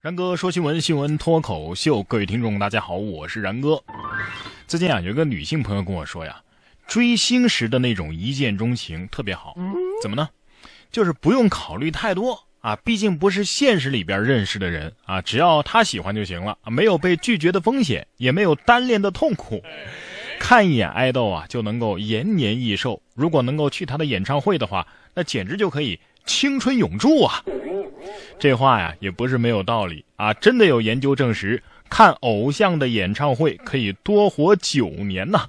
然哥说新闻，新闻脱口秀，各位听众，大家好，我是然哥。最近啊，有一个女性朋友跟我说呀，追星时的那种一见钟情特别好。怎么呢？就是不用考虑太多啊，毕竟不是现实里边认识的人啊，只要他喜欢就行了，没有被拒绝的风险，也没有单恋的痛苦。看一眼爱豆啊，就能够延年益寿。如果能够去他的演唱会的话，那简直就可以青春永驻啊！这话呀也不是没有道理啊，真的有研究证实，看偶像的演唱会可以多活九年呢。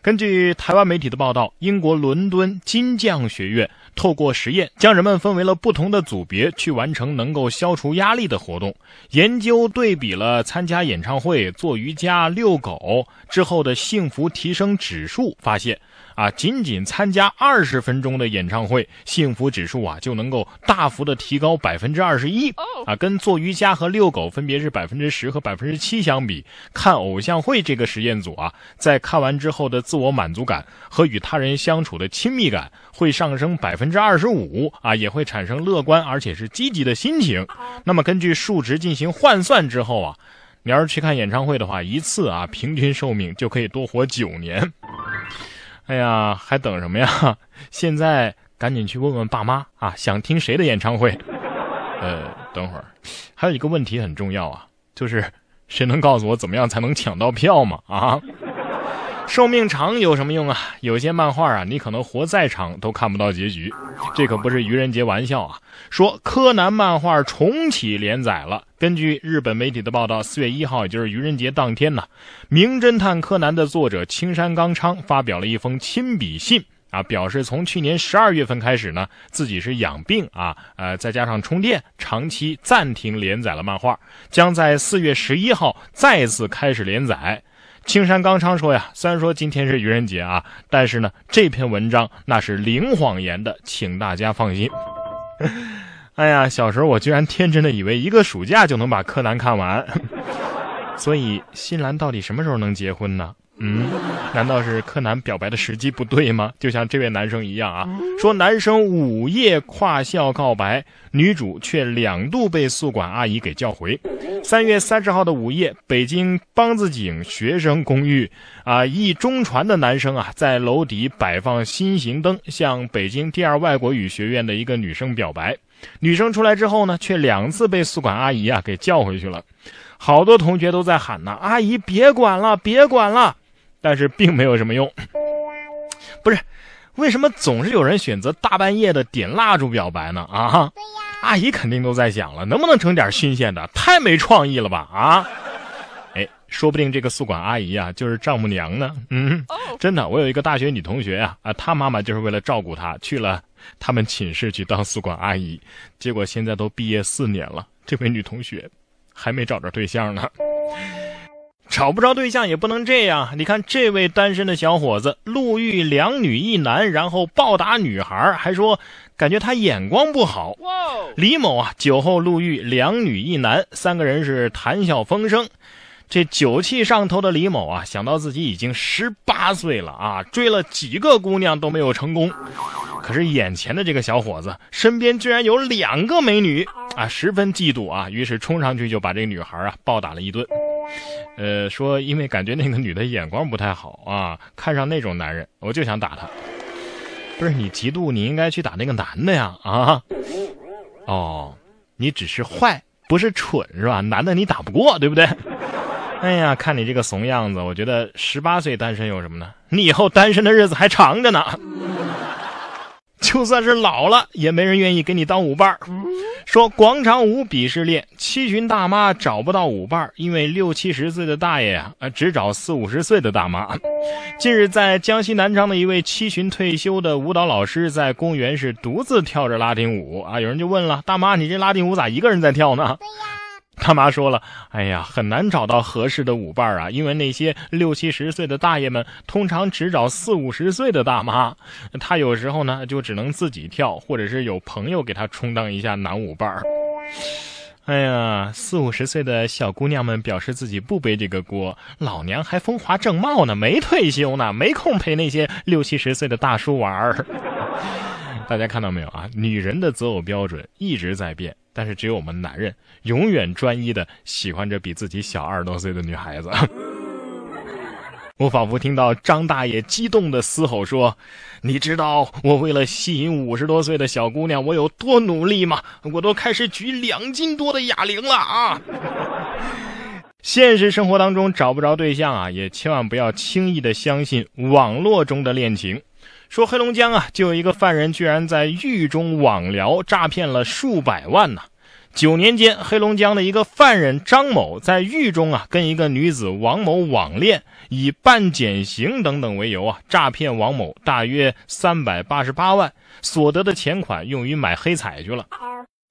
根据台湾媒体的报道，英国伦敦金匠学院透过实验，将人们分为了不同的组别，去完成能够消除压力的活动。研究对比了参加演唱会、做瑜伽、遛狗之后的幸福提升指数，发现。啊，仅仅参加二十分钟的演唱会，幸福指数啊就能够大幅的提高百分之二十一啊，跟做瑜伽和遛狗分别是百分之十和百分之七相比，看偶像会这个实验组啊，在看完之后的自我满足感和与他人相处的亲密感会上升百分之二十五啊，也会产生乐观而且是积极的心情。那么根据数值进行换算之后啊，你要是去看演唱会的话，一次啊平均寿命就可以多活九年。哎呀，还等什么呀？现在赶紧去问问爸妈啊，想听谁的演唱会？呃，等会儿，还有一个问题很重要啊，就是谁能告诉我怎么样才能抢到票吗？啊？寿命长有什么用啊？有些漫画啊，你可能活再长都看不到结局。这可不是愚人节玩笑啊！说柯南漫画重启连载了。根据日本媒体的报道，四月一号，也就是愚人节当天呢，《名侦探柯南》的作者青山刚昌发表了一封亲笔信啊，表示从去年十二月份开始呢，自己是养病啊，呃，再加上充电，长期暂停连载了漫画，将在四月十一号再次开始连载。青山刚昌说呀，虽然说今天是愚人节啊，但是呢，这篇文章那是零谎言的，请大家放心。哎呀，小时候我居然天真的以为一个暑假就能把柯南看完，所以新兰到底什么时候能结婚呢？嗯，难道是柯南表白的时机不对吗？就像这位男生一样啊，说男生午夜跨校告白，女主却两度被宿管阿姨给叫回。三月三十号的午夜，北京梆子井学生公寓啊，一中传的男生啊，在楼底摆放心形灯，向北京第二外国语学院的一个女生表白。女生出来之后呢，却两次被宿管阿姨啊给叫回去了。好多同学都在喊呢：“阿姨别管了，别管了。”但是并没有什么用，不是？为什么总是有人选择大半夜的点蜡烛表白呢？啊，对呀，阿姨肯定都在想了，能不能整点新鲜的？太没创意了吧？啊，哎，说不定这个宿管阿姨啊，就是丈母娘呢。嗯，真的，我有一个大学女同学啊，啊，她妈妈就是为了照顾她，去了他们寝室去当宿管阿姨，结果现在都毕业四年了，这位女同学还没找着对象呢。找不着对象也不能这样。你看这位单身的小伙子，路遇两女一男，然后暴打女孩，还说感觉他眼光不好。李某啊，酒后路遇两女一男，三个人是谈笑风生。这酒气上头的李某啊，想到自己已经十八岁了啊，追了几个姑娘都没有成功。可是眼前的这个小伙子身边居然有两个美女啊，十分嫉妒啊，于是冲上去就把这个女孩啊暴打了一顿。呃，说因为感觉那个女的眼光不太好啊，看上那种男人，我就想打他。不是你嫉妒，你应该去打那个男的呀啊！哦，你只是坏，不是蠢是吧？男的你打不过，对不对？哎呀，看你这个怂样子，我觉得十八岁单身有什么呢？你以后单身的日子还长着呢。就算是老了，也没人愿意给你当舞伴说广场舞鄙视链，七旬大妈找不到舞伴因为六七十岁的大爷呀，呃，只找四五十岁的大妈。近日，在江西南昌的一位七旬退休的舞蹈老师，在公园是独自跳着拉丁舞啊。有人就问了，大妈，你这拉丁舞咋一个人在跳呢？他妈说了：“哎呀，很难找到合适的舞伴啊，因为那些六七十岁的大爷们通常只找四五十岁的大妈。他有时候呢，就只能自己跳，或者是有朋友给他充当一下男舞伴。哎呀，四五十岁的小姑娘们表示自己不背这个锅，老娘还风华正茂呢，没退休呢，没空陪那些六七十岁的大叔玩儿。大家看到没有啊？女人的择偶标准一直在变。”但是只有我们男人永远专一的喜欢着比自己小二十多岁的女孩子。我仿佛听到张大爷激动的嘶吼说：“你知道我为了吸引五十多岁的小姑娘，我有多努力吗？我都开始举两斤多的哑铃了啊！” 现实生活当中找不着对象啊，也千万不要轻易的相信网络中的恋情。说黑龙江啊，就有一个犯人居然在狱中网聊诈骗了数百万呢。九年间，黑龙江的一个犯人张某在狱中啊，跟一个女子王某网恋，以办减刑等等为由啊，诈骗王某大约三百八十八万，所得的钱款用于买黑彩去了。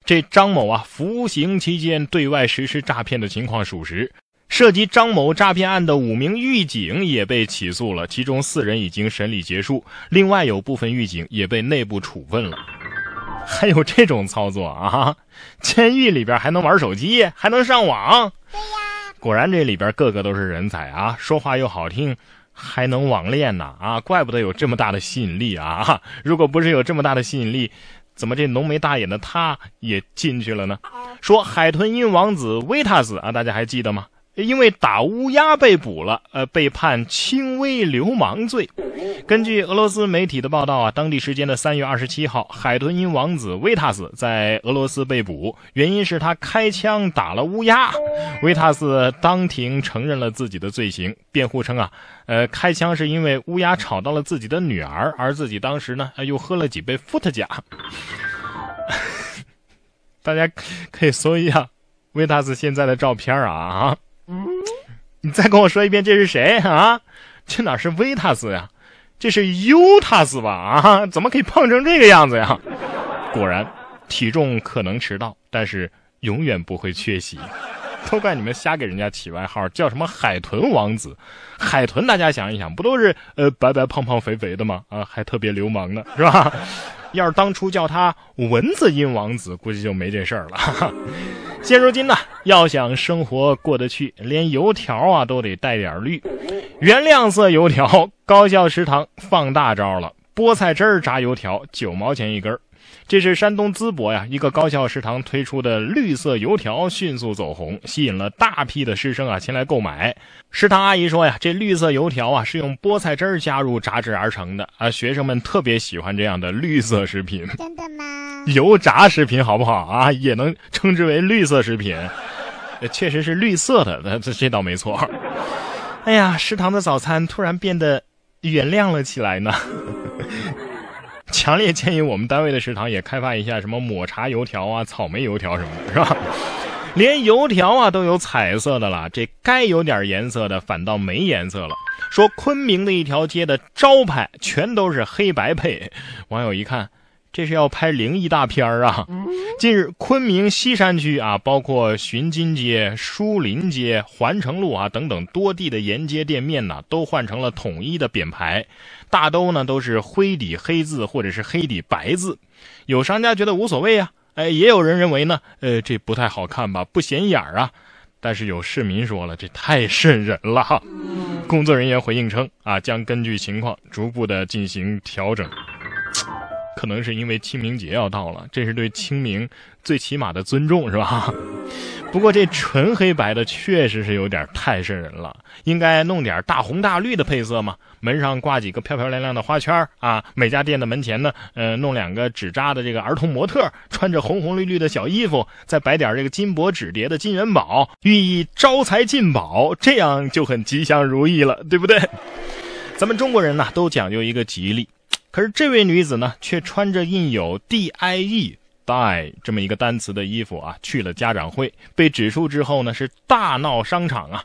这张某啊，服刑期间对外实施诈骗的情况属实。涉及张某诈骗案的五名狱警也被起诉了，其中四人已经审理结束，另外有部分狱警也被内部处分了。还有这种操作啊！监狱里边还能玩手机，还能上网。对呀，果然这里边个个都是人才啊！说话又好听，还能网恋呢啊！怪不得有这么大的吸引力啊！如果不是有这么大的吸引力，怎么这浓眉大眼的他也进去了呢？说海豚音王子维塔斯啊，大家还记得吗？因为打乌鸦被捕了，呃，被判轻微流氓罪。根据俄罗斯媒体的报道啊，当地时间的三月二十七号，海豚音王子维塔斯在俄罗斯被捕，原因是他开枪打了乌鸦。维塔斯当庭承认了自己的罪行，辩护称啊，呃，开枪是因为乌鸦吵到了自己的女儿，而自己当时呢又喝了几杯伏特加。大家可以搜一下维塔斯现在的照片啊啊！你再跟我说一遍，这是谁啊？这哪是维塔斯呀？这是尤塔斯吧？啊，怎么可以胖成这个样子呀？果然，体重可能迟到，但是永远不会缺席。都怪你们瞎给人家起外号，叫什么海豚王子？海豚，大家想一想，不都是呃白白胖胖肥肥的吗？啊，还特别流氓呢，是吧？要是当初叫他蚊子音王子，估计就没这事儿了。现如今呢，要想生活过得去，连油条啊都得带点绿。原亮色油条，高校食堂放大招了，菠菜汁儿炸油条九毛钱一根儿。这是山东淄博呀，一个高校食堂推出的绿色油条迅速走红，吸引了大批的师生啊前来购买。食堂阿姨说呀，这绿色油条啊是用菠菜汁儿加入炸制而成的啊，学生们特别喜欢这样的绿色食品。真的吗？油炸食品好不好啊？也能称之为绿色食品，确实是绿色的，这这倒没错。哎呀，食堂的早餐突然变得原谅了起来呢。强烈建议我们单位的食堂也开发一下什么抹茶油条啊、草莓油条什么的，是吧？连油条啊都有彩色的了，这该有点颜色的反倒没颜色了。说昆明的一条街的招牌全都是黑白配，网友一看。这是要拍灵异大片儿啊！近日，昆明西山区啊，包括寻金街、书林街、环城路啊等等多地的沿街店面呢，都换成了统一的匾牌，大都呢都是灰底黑字或者是黑底白字。有商家觉得无所谓啊，哎，也有人认为呢，呃，这不太好看吧，不显眼啊。但是有市民说了，这太瘆人了。工作人员回应称啊，将根据情况逐步的进行调整。可能是因为清明节要到了，这是对清明最起码的尊重，是吧？不过这纯黑白的确实是有点太瘆人了，应该弄点大红大绿的配色嘛。门上挂几个漂漂亮亮的花圈啊，每家店的门前呢，呃，弄两个纸扎的这个儿童模特，穿着红红绿绿的小衣服，再摆点这个金箔纸叠的金元宝，寓意招财进宝，这样就很吉祥如意了，对不对？咱们中国人呢，都讲究一个吉利。可是这位女子呢，却穿着印有 D I E die 这么一个单词的衣服啊，去了家长会，被指出之后呢，是大闹商场啊。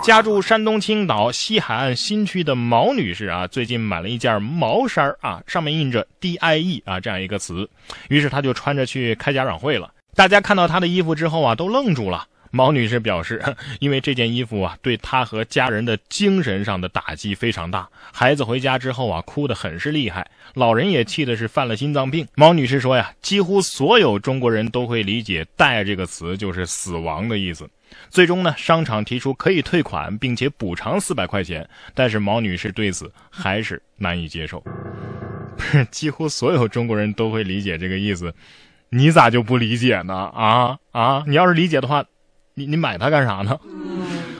家住山东青岛西海岸新区的毛女士啊，最近买了一件毛衫啊，上面印着 D I E 啊这样一个词，于是她就穿着去开家长会了。大家看到她的衣服之后啊，都愣住了。毛女士表示，因为这件衣服啊，对她和家人的精神上的打击非常大。孩子回家之后啊，哭得很是厉害，老人也气的是犯了心脏病。毛女士说呀，几乎所有中国人都会理解“带”这个词就是死亡的意思。最终呢，商场提出可以退款，并且补偿四百块钱，但是毛女士对此还是难以接受。不是，几乎所有中国人都会理解这个意思。你咋就不理解呢？啊啊！你要是理解的话，你你买它干啥呢？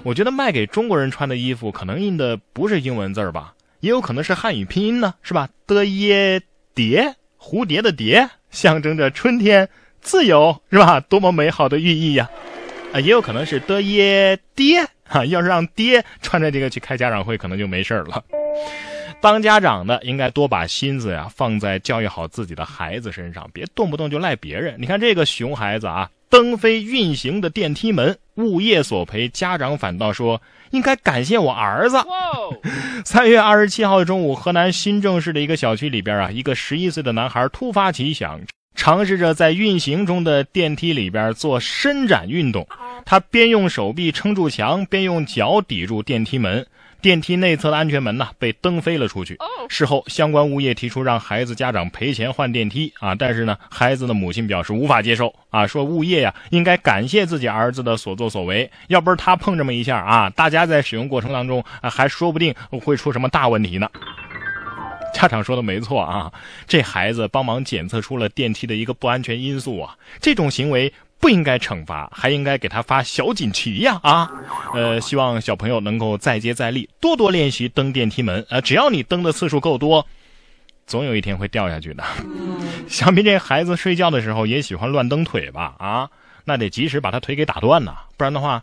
我觉得卖给中国人穿的衣服，可能印的不是英文字儿吧，也有可能是汉语拼音呢，是吧？的耶蝶，蝴蝶的蝶，象征着春天、自由，是吧？多么美好的寓意呀！啊，也有可能是的耶爹哈，要是让爹穿着这个去开家长会，可能就没事了。当家长的应该多把心思呀放在教育好自己的孩子身上，别动不动就赖别人。你看这个熊孩子啊，蹬飞运行的电梯门，物业索赔，家长反倒说应该感谢我儿子。三月二十七号中午，河南新郑市的一个小区里边啊，一个十一岁的男孩突发奇想，尝试着在运行中的电梯里边做伸展运动。他边用手臂撑住墙，边用脚抵住电梯门。电梯内侧的安全门呢被蹬飞了出去。事后，相关物业提出让孩子家长赔钱换电梯啊，但是呢，孩子的母亲表示无法接受啊，说物业呀应该感谢自己儿子的所作所为，要不是他碰这么一下啊，大家在使用过程当中啊还说不定会出什么大问题呢。家长说的没错啊，这孩子帮忙检测出了电梯的一个不安全因素啊，这种行为。不应该惩罚，还应该给他发小锦旗呀！啊，呃，希望小朋友能够再接再厉，多多练习登电梯门。呃，只要你登的次数够多，总有一天会掉下去的。想必这孩子睡觉的时候也喜欢乱蹬腿吧？啊，那得及时把他腿给打断呐，不然的话，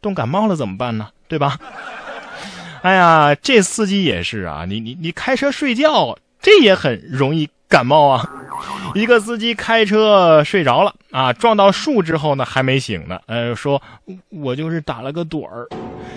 冻感冒了怎么办呢？对吧？哎呀，这司机也是啊，你你你开车睡觉，这也很容易感冒啊。一个司机开车睡着了啊，撞到树之后呢还没醒呢，呃，说我就是打了个盹儿。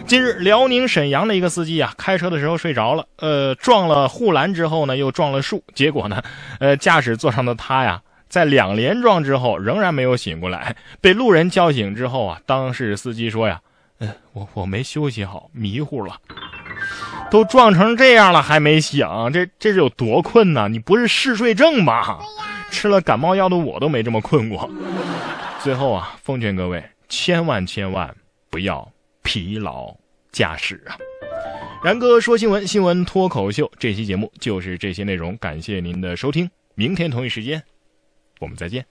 近日，辽宁沈阳的一个司机啊，开车的时候睡着了，呃，撞了护栏之后呢又撞了树，结果呢，呃，驾驶座上的他呀，在两连撞之后仍然没有醒过来，被路人叫醒之后啊，当事司机说呀，嗯，我我没休息好，迷糊了。都撞成这样了还没醒，这这是有多困呢？你不是嗜睡症吧？吃了感冒药的我都没这么困过。最后啊，奉劝各位千万千万不要疲劳驾驶啊！然哥说新闻，新闻脱口秀，这期节目就是这些内容，感谢您的收听，明天同一时间我们再见。